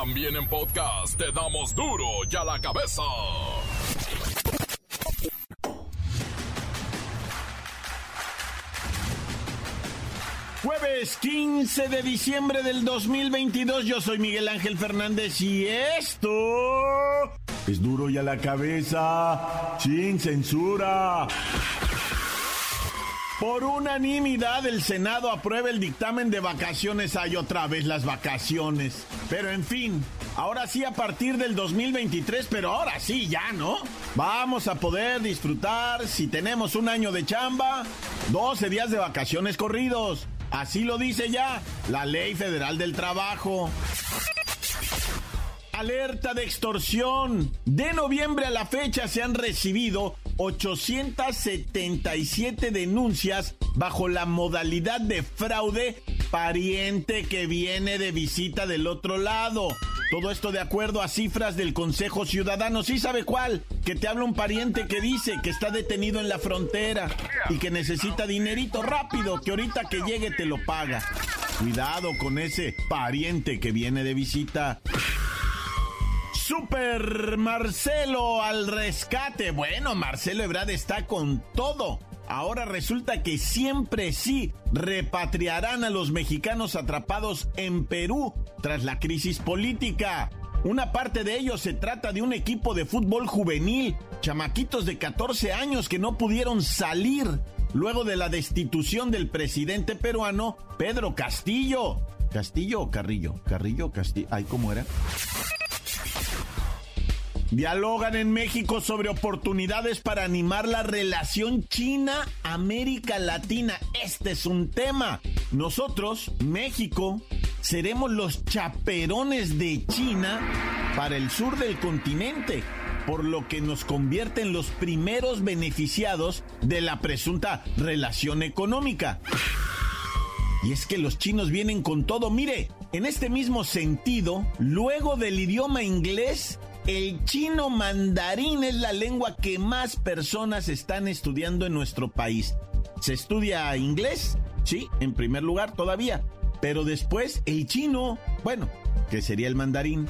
También en podcast te damos duro y a la cabeza. Jueves 15 de diciembre del 2022, yo soy Miguel Ángel Fernández y esto es duro y a la cabeza, sin censura. Por unanimidad, el Senado aprueba el dictamen de vacaciones. Hay otra vez las vacaciones. Pero en fin, ahora sí a partir del 2023, pero ahora sí ya, ¿no? Vamos a poder disfrutar, si tenemos un año de chamba, 12 días de vacaciones corridos. Así lo dice ya la Ley Federal del Trabajo. Alerta de extorsión. De noviembre a la fecha se han recibido 877 denuncias bajo la modalidad de fraude pariente que viene de visita del otro lado. Todo esto de acuerdo a cifras del Consejo Ciudadano. ¿Sí sabe cuál? Que te habla un pariente que dice que está detenido en la frontera y que necesita dinerito rápido, que ahorita que llegue te lo paga. Cuidado con ese pariente que viene de visita. Super Marcelo al rescate. Bueno, Marcelo Ebrard está con todo. Ahora resulta que siempre sí repatriarán a los mexicanos atrapados en Perú tras la crisis política. Una parte de ellos se trata de un equipo de fútbol juvenil, chamaquitos de 14 años que no pudieron salir luego de la destitución del presidente peruano Pedro Castillo. ¿Castillo o Carrillo? Carrillo, Castillo. Ay, ¿cómo era? Dialogan en México sobre oportunidades para animar la relación China-América Latina. Este es un tema. Nosotros, México, seremos los chaperones de China para el sur del continente, por lo que nos convierte en los primeros beneficiados de la presunta relación económica. Y es que los chinos vienen con todo. Mire, en este mismo sentido, luego del idioma inglés, el chino mandarín es la lengua que más personas están estudiando en nuestro país. ¿Se estudia inglés? Sí, en primer lugar todavía. Pero después el chino, bueno, que sería el mandarín.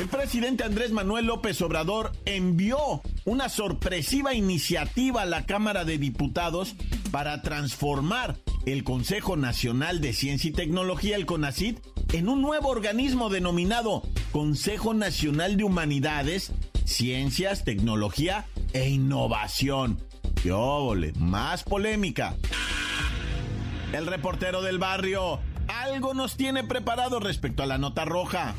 El presidente Andrés Manuel López Obrador envió una sorpresiva iniciativa a la Cámara de Diputados para transformar el Consejo Nacional de Ciencia y Tecnología, el CONACIT, en un nuevo organismo denominado Consejo Nacional de Humanidades, Ciencias, Tecnología e Innovación. ¡Qué óvole! Más polémica. El reportero del barrio algo nos tiene preparado respecto a la nota roja.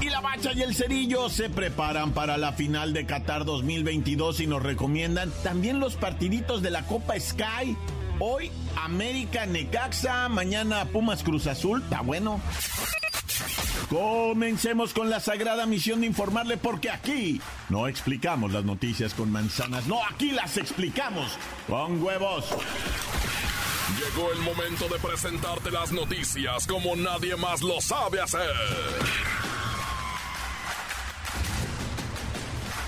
Y la bacha y el cerillo se preparan para la final de Qatar 2022 y nos recomiendan también los partiditos de la Copa Sky Hoy América Necaxa, mañana Pumas Cruz Azul, está bueno. Comencemos con la sagrada misión de informarle porque aquí no explicamos las noticias con manzanas, no, aquí las explicamos con huevos. Llegó el momento de presentarte las noticias como nadie más lo sabe hacer.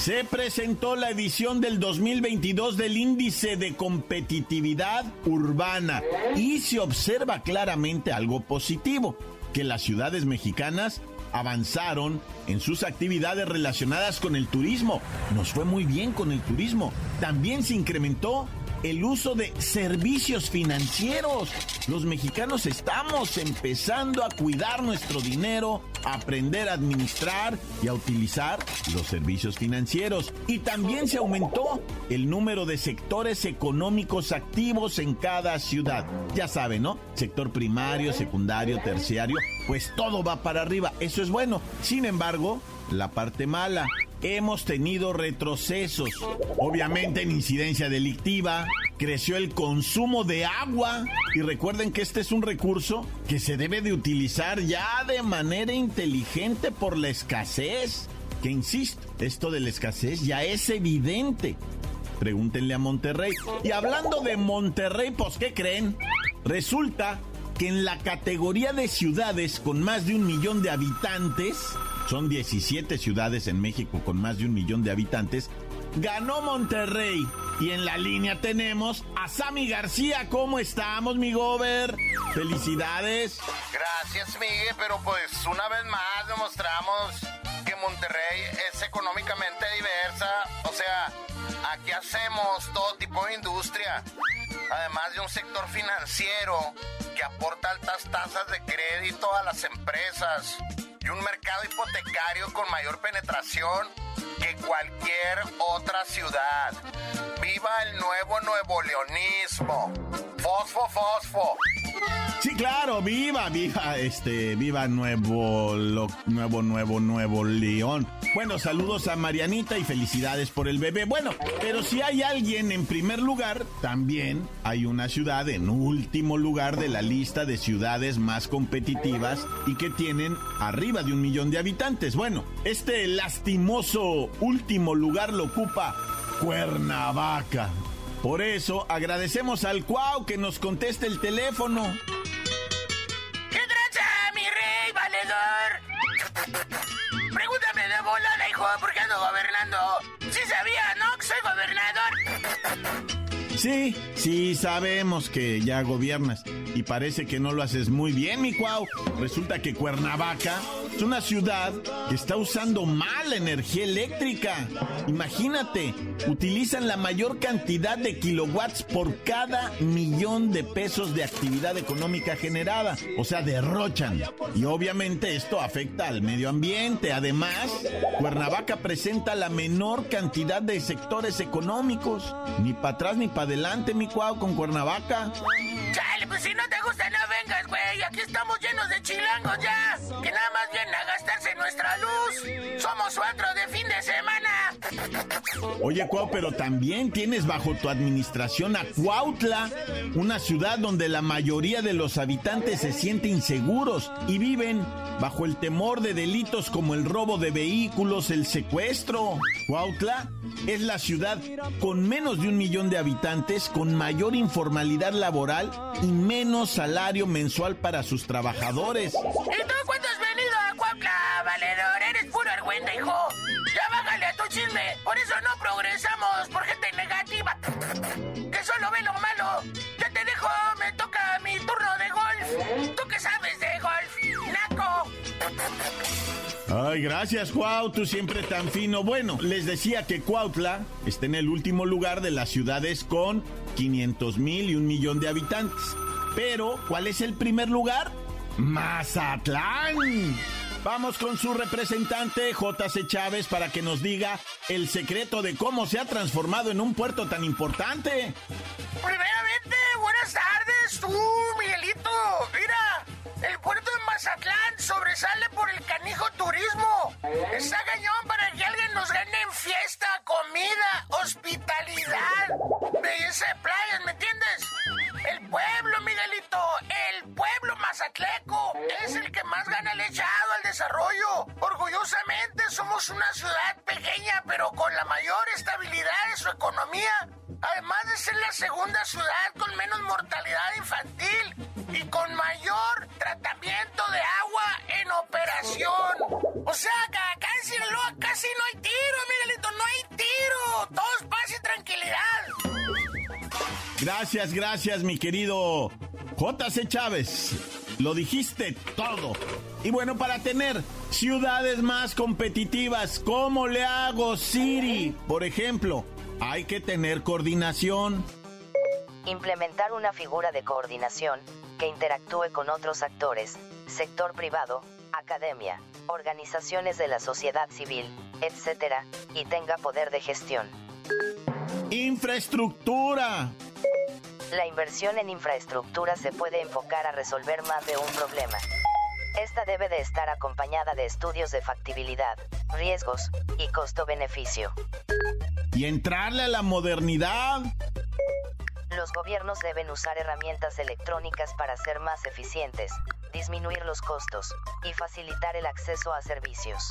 Se presentó la edición del 2022 del Índice de Competitividad Urbana y se observa claramente algo positivo, que las ciudades mexicanas avanzaron en sus actividades relacionadas con el turismo. Nos fue muy bien con el turismo. También se incrementó el uso de servicios financieros. Los mexicanos estamos empezando a cuidar nuestro dinero, a aprender a administrar y a utilizar los servicios financieros. Y también se aumentó el número de sectores económicos activos en cada ciudad. Ya saben, ¿no? Sector primario, secundario, terciario, pues todo va para arriba. Eso es bueno. Sin embargo, la parte mala hemos tenido retrocesos. Obviamente en incidencia delictiva, creció el consumo de agua y recuerden que este es un recurso que se debe de utilizar ya de manera inteligente por la escasez. Que insisto, esto de la escasez ya es evidente. Pregúntenle a Monterrey. Y hablando de Monterrey, pues ¿qué creen? Resulta que en la categoría de ciudades con más de un millón de habitantes, son 17 ciudades en México con más de un millón de habitantes, ganó Monterrey. Y en la línea tenemos a Sammy García. ¿Cómo estamos, mi gober? Felicidades. Gracias, Miguel, pero pues una vez más demostramos que Monterrey es económicamente diversa. O sea, aquí hacemos todo tipo de industria. Además de un sector financiero que aporta altas tasas de crédito a las empresas y un mercado hipotecario con mayor penetración que cualquier otra ciudad. ¡Viva el nuevo nuevo leonismo! ¡Fosfo, fosfo! Sí, claro, viva, viva, este, viva Nuevo, Nuevo, Nuevo, Nuevo León. Bueno, saludos a Marianita y felicidades por el bebé. Bueno, pero si hay alguien en primer lugar, también hay una ciudad en último lugar de la lista de ciudades más competitivas y que tienen arriba de un millón de habitantes. Bueno, este lastimoso último lugar lo ocupa Cuernavaca. Por eso agradecemos al Cuau que nos conteste el teléfono. ¿Qué tranza, mi rey valedor? Pregúntame de volada, hijo, ¿por qué ando gobernando? Sí sabía, ¿no? Que soy gobernador. Sí, sí, sabemos que ya gobiernas y parece que no lo haces muy bien, mi Cuau. Resulta que Cuernavaca es una ciudad que está usando mal energía eléctrica. Imagínate, utilizan la mayor cantidad de kilowatts por cada millón de pesos de actividad económica generada. O sea, derrochan. Y obviamente esto afecta al medio ambiente. Además, Cuernavaca presenta la menor cantidad de sectores económicos. Ni para atrás ni para adelante, mi Cuau, con Cuernavaca. Chale, pues si no te gusta, no vengas, güey. Aquí estamos llenos de chilangos ya. Que nada más vienen a gastarse nuestra luz. Somos cuatro de fin de semana. Oye, Cuau, pero también tienes bajo tu administración a Cuautla, una ciudad donde la mayoría de los habitantes se sienten inseguros y viven bajo el temor de delitos como el robo de vehículos, el secuestro. Cuautla es la ciudad con menos de un millón de habitantes, con mayor informalidad laboral y menos salario mensual para sus trabajadores. ¿Y tú Argüente, hijo. Ya bájale a tu chisme. Por eso no progresamos, por gente negativa. Que solo ve lo malo. Ya te dejo, me toca mi turno de golf. ¿Tú qué sabes de golf? Naco. Ay, gracias, Cuau, tú siempre tan fino. Bueno, les decía que Cuautla está en el último lugar de las ciudades con 500 mil y un millón de habitantes. Pero, ¿cuál es el primer lugar? Mazatlán. Vamos con su representante, JC Chávez, para que nos diga el secreto de cómo se ha transformado en un puerto tan importante. Primeramente, buenas tardes, tú, Miguelito. Mira, el puerto de Mazatlán sobresale por el canijo turismo. Está cañón para que alguien nos gane en fiesta, comida, hospitalidad, Gracias, gracias, mi querido JC Chávez. Lo dijiste todo. Y bueno, para tener ciudades más competitivas, ¿cómo le hago, Siri? Por ejemplo, hay que tener coordinación. Implementar una figura de coordinación que interactúe con otros actores, sector privado, academia, organizaciones de la sociedad civil, etc., y tenga poder de gestión. Infraestructura. La inversión en infraestructura se puede enfocar a resolver más de un problema. Esta debe de estar acompañada de estudios de factibilidad, riesgos y costo-beneficio. Y entrarle a la modernidad. Los gobiernos deben usar herramientas electrónicas para ser más eficientes, disminuir los costos y facilitar el acceso a servicios.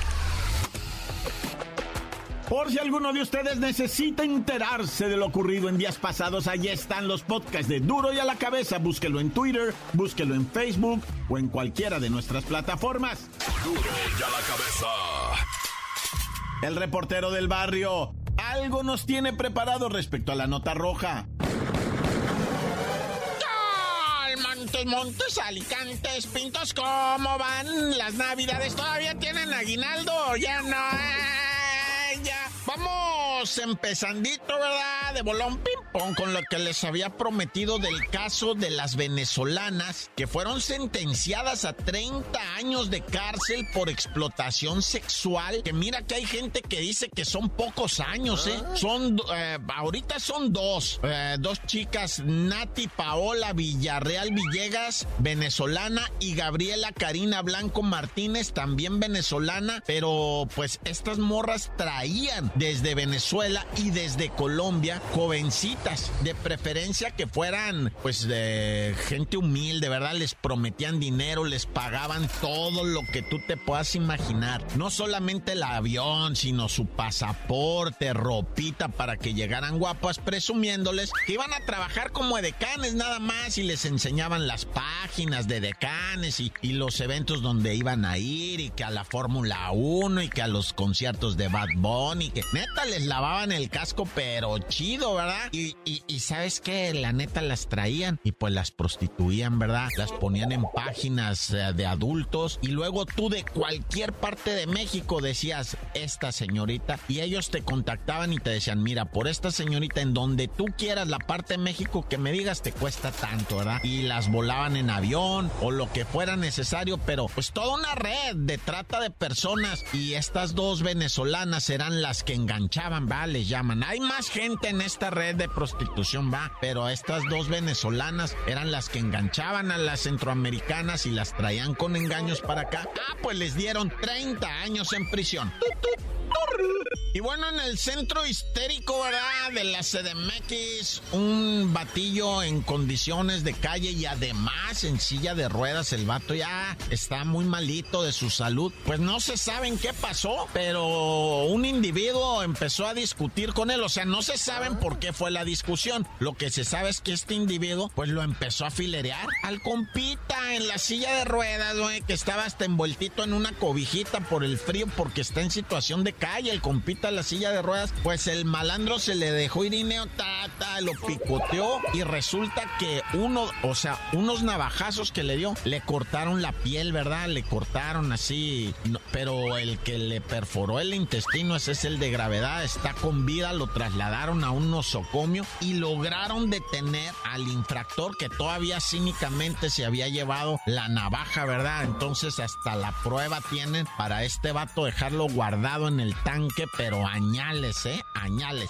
Por si alguno de ustedes necesita enterarse de lo ocurrido en días pasados, allí están los podcasts de Duro y a la cabeza. Búsquelo en Twitter, búsquelo en Facebook o en cualquiera de nuestras plataformas. Duro y a la cabeza. El reportero del barrio algo nos tiene preparado respecto a la nota roja. Montes, montes, alicantes, pintos, ¿cómo van? Las navidades todavía tienen aguinaldo, ya no. Vamos empezandito, ¿verdad? De bolón ping pong con lo que les había prometido del caso de las venezolanas que fueron sentenciadas a 30 años de cárcel por explotación sexual. Que mira que hay gente que dice que son pocos años, ¿eh? Son, eh, ahorita son dos, eh, dos chicas, Nati Paola Villarreal Villegas, venezolana, y Gabriela Karina Blanco Martínez, también venezolana, pero pues estas morras traían desde Venezuela y desde Colombia jovencitas, de preferencia que fueran pues de gente humilde, ¿verdad? Les prometían dinero, les pagaban todo lo que tú te puedas imaginar. No solamente el avión, sino su pasaporte, ropita para que llegaran guapas, presumiéndoles que iban a trabajar como decanes nada más y les enseñaban las páginas de decanes y, y los eventos donde iban a ir y que a la Fórmula 1 y que a los conciertos de Bad Bunny, que neta les lavaban el casco, pero chido, ¿verdad? Y, y, y sabes que la neta las traían y pues las prostituían, ¿verdad? Las ponían en páginas eh, de adultos y luego tú de cualquier parte de México decías, esta señorita, y ellos te contactaban y te decían, mira, por esta señorita en donde tú quieras la parte de México que me digas te cuesta tanto, ¿verdad? Y las volaban en avión o lo que fuera necesario, pero pues toda una red de trata de personas y estas dos venezolanas eran las que enganchaban, va, les llaman. Hay más gente en esta red de prostitución, va, pero estas dos venezolanas eran las que enganchaban a las centroamericanas y las traían con engaños para acá. Ah, pues les dieron 30 años en prisión. Y bueno, en el centro histérico, ¿verdad? De la CDMX, un batillo en condiciones de calle y además en silla de ruedas. El vato ya está muy malito de su salud. Pues no se saben qué pasó, pero un empezó a discutir con él. O sea, no se saben por qué fue la discusión. Lo que se sabe es que este individuo, pues lo empezó a filerear al compita en la silla de ruedas, güey, que estaba hasta envueltito en una cobijita por el frío porque está en situación de calle. El compita la silla de ruedas, pues el malandro se le dejó irineo, ta, lo picoteó y resulta que uno, o sea, unos navajazos que le dio, le cortaron la piel, ¿verdad? Le cortaron así, pero el que le perforó el intestino, ese es el de gravedad, está con vida, lo trasladaron a un nosocomio y lograron detener al infractor que todavía cínicamente se había llevado la navaja, ¿verdad? Entonces hasta la prueba tienen para este vato dejarlo guardado en el tanque, pero añales, ¿eh? Añales.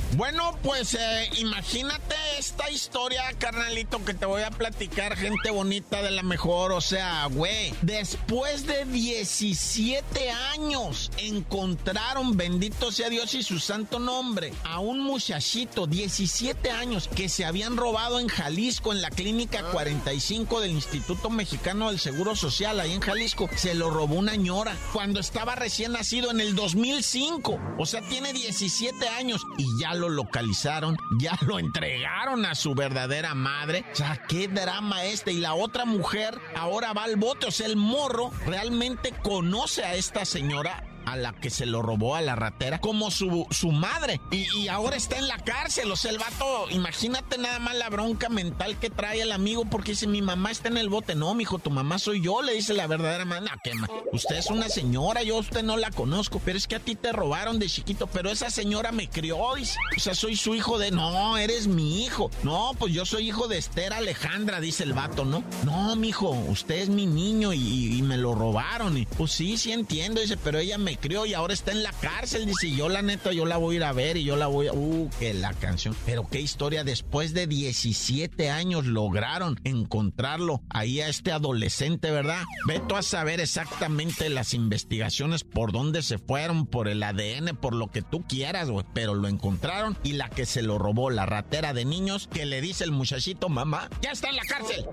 Bueno, pues eh, imagínate esta historia, carnalito, que te voy a platicar, gente bonita de la mejor. O sea, güey, después de 17 años encontraron, bendito sea Dios y su santo nombre, a un muchachito, 17 años, que se habían robado en Jalisco, en la clínica 45 del Instituto Mexicano del Seguro Social, ahí en Jalisco. Se lo robó una ñora cuando estaba recién nacido en el 2005. O sea, tiene 17 años y ya lo localizaron, ya lo entregaron a su verdadera madre. O sea, qué drama este. Y la otra mujer ahora va al bote. O sea, el morro realmente conoce a esta señora a la que se lo robó a la ratera como su, su madre. Y, ahora está en la cárcel. O sea, el vato, imagínate nada más la bronca mental que trae el amigo porque dice, mi mamá está en el bote. No, mijo, tu mamá soy yo, le dice la verdadera madre. No, que usted es una señora, yo a usted no la conozco, pero es que a ti te robaron de chiquito, pero esa señora me crió, dice. O sea, soy su hijo de... No, eres mi hijo. No, pues yo soy hijo de Esther Alejandra, dice el vato, ¿no? No, mijo, usted es mi niño y, y me lo robaron. Y pues sí, sí entiendo, dice, pero ella me crió y ahora está en la cárcel. Dice, yo la neta, yo la voy a ir a ver y yo la voy a... Uh, que la canción. Pero qué historia, después de 17 años lograron encontrarlo ahí a este adolescente, ¿verdad? Veto a saber exactamente las investigaciones por dónde se fueron, por el ADN, por lo que tú quieras, güey. Pero lo encontraron y la que se lo robó, la ratera de niños, que le dice el muchachito, mamá, ya está en la cárcel.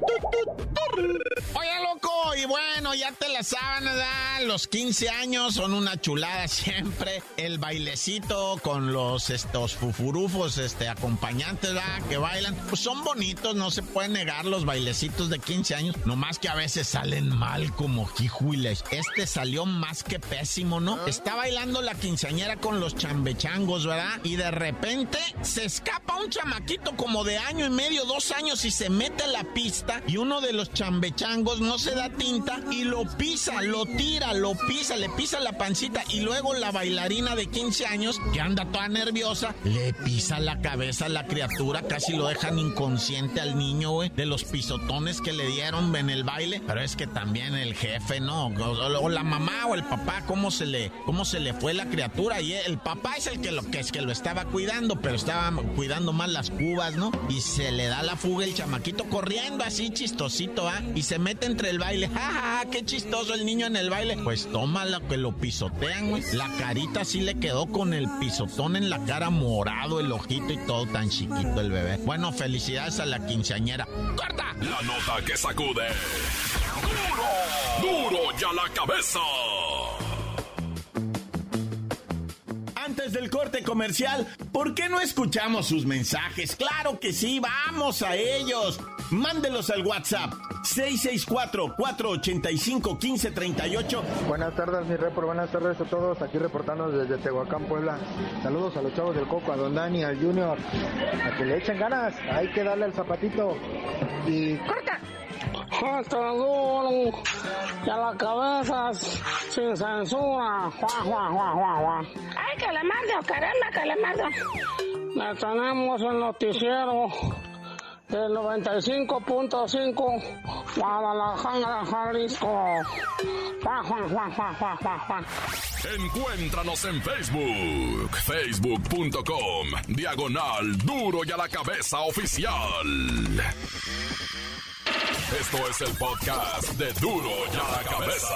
Oye, loco, y bueno, ya te la sábanas, ¿verdad? Los 15 años son una chulada siempre. El bailecito con los estos fufurufos, este, acompañantes, ¿verdad? Que bailan. Pues son bonitos, no se puede negar los bailecitos de 15 años. Nomás que a veces salen mal como jijuiles. Este salió más que pésimo, ¿no? Está bailando la quinceañera con los chambechangos, ¿verdad? Y de repente se escapa un chamaquito como de año y medio, dos años y se mete a la pista y uno de los chambechangos no se da tinta y lo pisa, lo tira, lo pisa, le pisa la pancita y luego la bailarina de 15 años, que anda toda nerviosa, le pisa la cabeza a la criatura, casi lo dejan inconsciente al niño, güey, de los pisotones que le dieron en el baile. Pero es que también el jefe, ¿no? O, la mamá o el papá, ¿cómo se le, cómo se le fue la criatura? Y el papá es el que lo es que lo estaba cuidando, pero estaba cuidando más las cubas, ¿no? Y se le da la fuga el chamaquito corriendo así chistosito, ¿ah? Y se mete entre el baile. ¡Ja, ja, ja! ¡Qué chistoso el niño en el baile! Pues toma lo que lo pisotean, güey. La carita sí le quedó con el pisotón en la cara morado, el ojito y todo tan chiquito el bebé. Bueno, felicidades a la quinceañera. ¡Corta! La nota que sacude. ¡Duro! ¡Duro ya la cabeza! Antes del corte comercial, ¿por qué no escuchamos sus mensajes? Claro que sí, vamos a ellos. Mándelos al WhatsApp 664-485-1538. Buenas tardes, mi report. Buenas tardes a todos. Aquí reportando desde Tehuacán, Puebla. Saludos a los chavos del Coco, a Don Dani, al Junior. A que le echen ganas. Hay que darle el zapatito. Y corta. Hasta duro, y a la cabeza, sin censura. Juan, Juan, Juan, Juan, Juan. Ay, que le mando, caramba, que le mando. Le tenemos el noticiero del 95.5 Guadalajara, Jalisco. Encuéntranos en Facebook, facebook.com, diagonal duro y a la cabeza oficial. Esto es el podcast de duro y a la cabeza.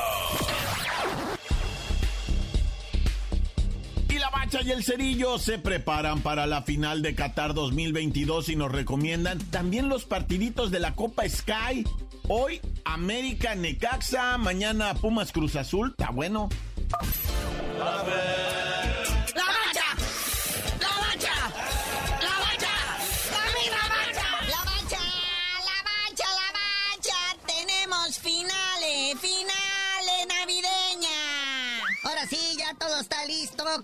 Y el cerillo se preparan para la final de Qatar 2022 y nos recomiendan también los partiditos de la Copa Sky. Hoy América Necaxa, mañana Pumas Cruz Azul, está bueno. ¡La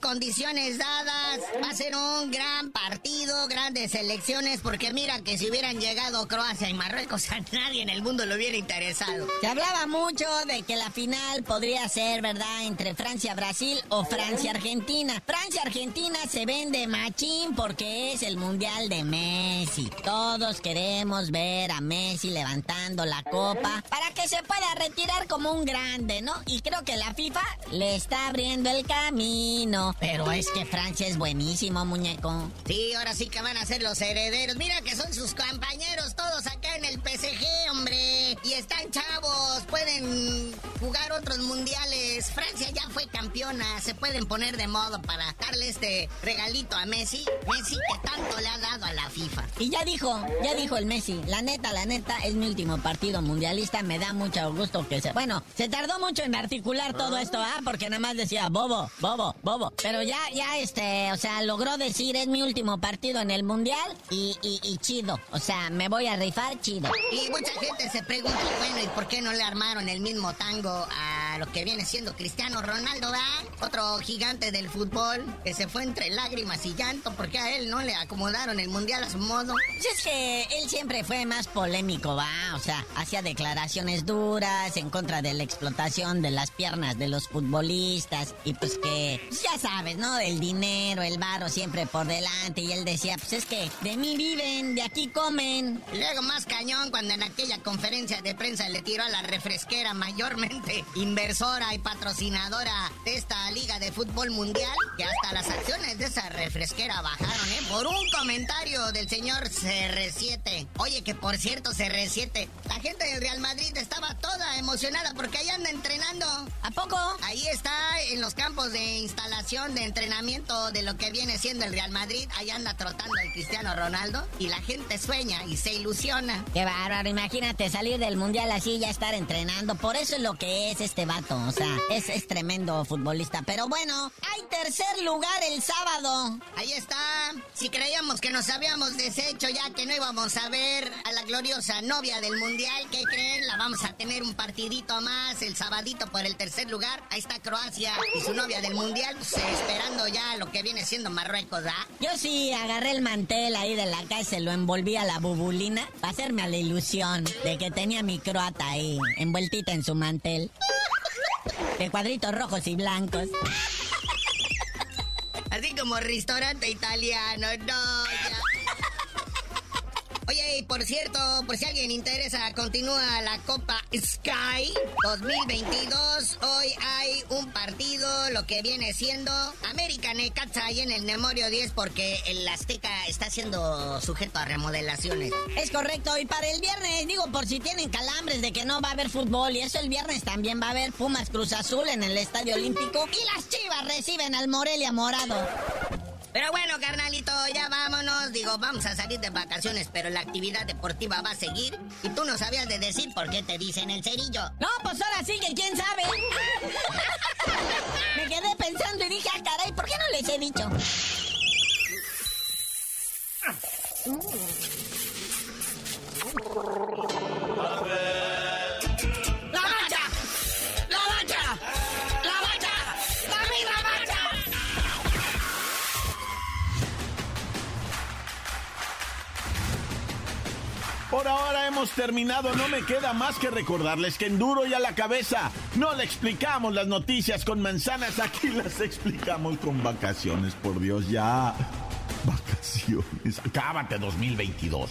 condiciones dadas. Va a ser un gran partido, grandes elecciones, porque mira que si hubieran llegado Croacia y Marruecos, a nadie en el mundo le hubiera interesado. Se hablaba mucho de que la final podría ser, ¿verdad?, entre Francia-Brasil o Francia-Argentina. Francia-Argentina se vende machín porque es el mundial de Messi. Todos queremos ver a Messi levantando la copa para que se pueda retirar como un grande, ¿no? Y creo que la FIFA le está abriendo el camino. Pero es que Francia es buenísimo, muñeco. Sí, ahora sí que van a ser los herederos. Mira que son sus compañeros todos acá en el PSG, hombre. Y están chavos, pueden jugar otros mundiales. Francia ya fue campeona, se pueden poner de modo para darle este regalito a Messi. Messi que tanto le ha dado a la FIFA. Y ya dijo, ya dijo el Messi, la neta, la neta, es mi último partido mundialista, me da mucho gusto que se... Bueno, se tardó mucho en articular todo esto, ¿ah? Porque nada más decía, bobo, bobo, bobo. Pero ya, ya, este, o sea, logró decir, es mi último partido en el mundial y, y, y chido. O sea, me voy a rifar chido. Y mucha gente se pregunta, bueno, ¿y por qué no le armaron el mismo tango a lo que viene siendo Cristiano Ronaldo, ¿verdad? Otro gigante del fútbol que se fue entre lágrimas y llanto porque a él no le acomodaron el mundial a su modo. Pues es que él siempre fue más polémico, va, o sea, hacía declaraciones duras en contra de la explotación de las piernas de los futbolistas y pues que, pues ya sabes, ¿no? El dinero, el barro siempre por delante y él decía, pues es que de mí viven, de aquí comen. Y luego más cañón cuando en aquella conferencia de prensa le tiró a la refresquera mayormente invertida inversora y patrocinadora de esta Liga de Fútbol Mundial, que hasta las acciones de esa refresquera bajaron, ¿eh? Por un comentario del señor CR7. Oye, que por cierto, CR7, la gente del Real Madrid estaba toda emocionada porque ahí anda entrenando. ¿A poco? Ahí está en los campos de instalación de entrenamiento de lo que viene siendo el Real Madrid. Ahí anda trotando el Cristiano Ronaldo y la gente sueña y se ilusiona. Qué bárbaro, imagínate salir del mundial así y ya estar entrenando. Por eso es lo que es este vato. O sea, es, es tremendo futbolista. Pero bueno, hay tercer lugar el sábado. Ahí está. Si creíamos que nos habíamos deshecho ya que no íbamos a ver a la gloriosa novia del mundial, ¿qué creen? La vamos a tener un partidito más el sabadito por el tercer lugar. Ahí está Croacia y su novia del mundial, pues, esperando ya lo que viene siendo Marruecos, ¿ah? Yo sí agarré el mantel ahí de la casa y se lo envolví a la bubulina para hacerme a la ilusión de que tenía mi croata ahí, envueltita en su mantel. De cuadritos rojos y blancos. Así como restaurante italiano, no, ya. Oye, y por cierto, por si alguien interesa, continúa la Copa Sky 2022. Hoy hay un partido, lo que viene siendo América Necaxa ahí en el Memorio 10 porque el Azteca está siendo sujeto a remodelaciones. Es correcto, y para el viernes, digo, por si tienen calambres de que no va a haber fútbol, y eso el viernes también va a haber Pumas Cruz Azul en el Estadio Olímpico, y las Chivas reciben al Morelia Morado. Pero bueno, carnalito, ya vámonos. Digo, vamos a salir de vacaciones, pero la actividad deportiva va a seguir. Y tú no sabías de decir por qué te dicen el cerillo. No, pues ahora sí que quién sabe. Me quedé pensando y dije, ah, caray, ¿por qué no les he dicho? Por ahora hemos terminado, no me queda más que recordarles que en duro y a la cabeza no le explicamos las noticias con manzanas, aquí las explicamos con vacaciones, por Dios, ya. Vacaciones, acábate 2022.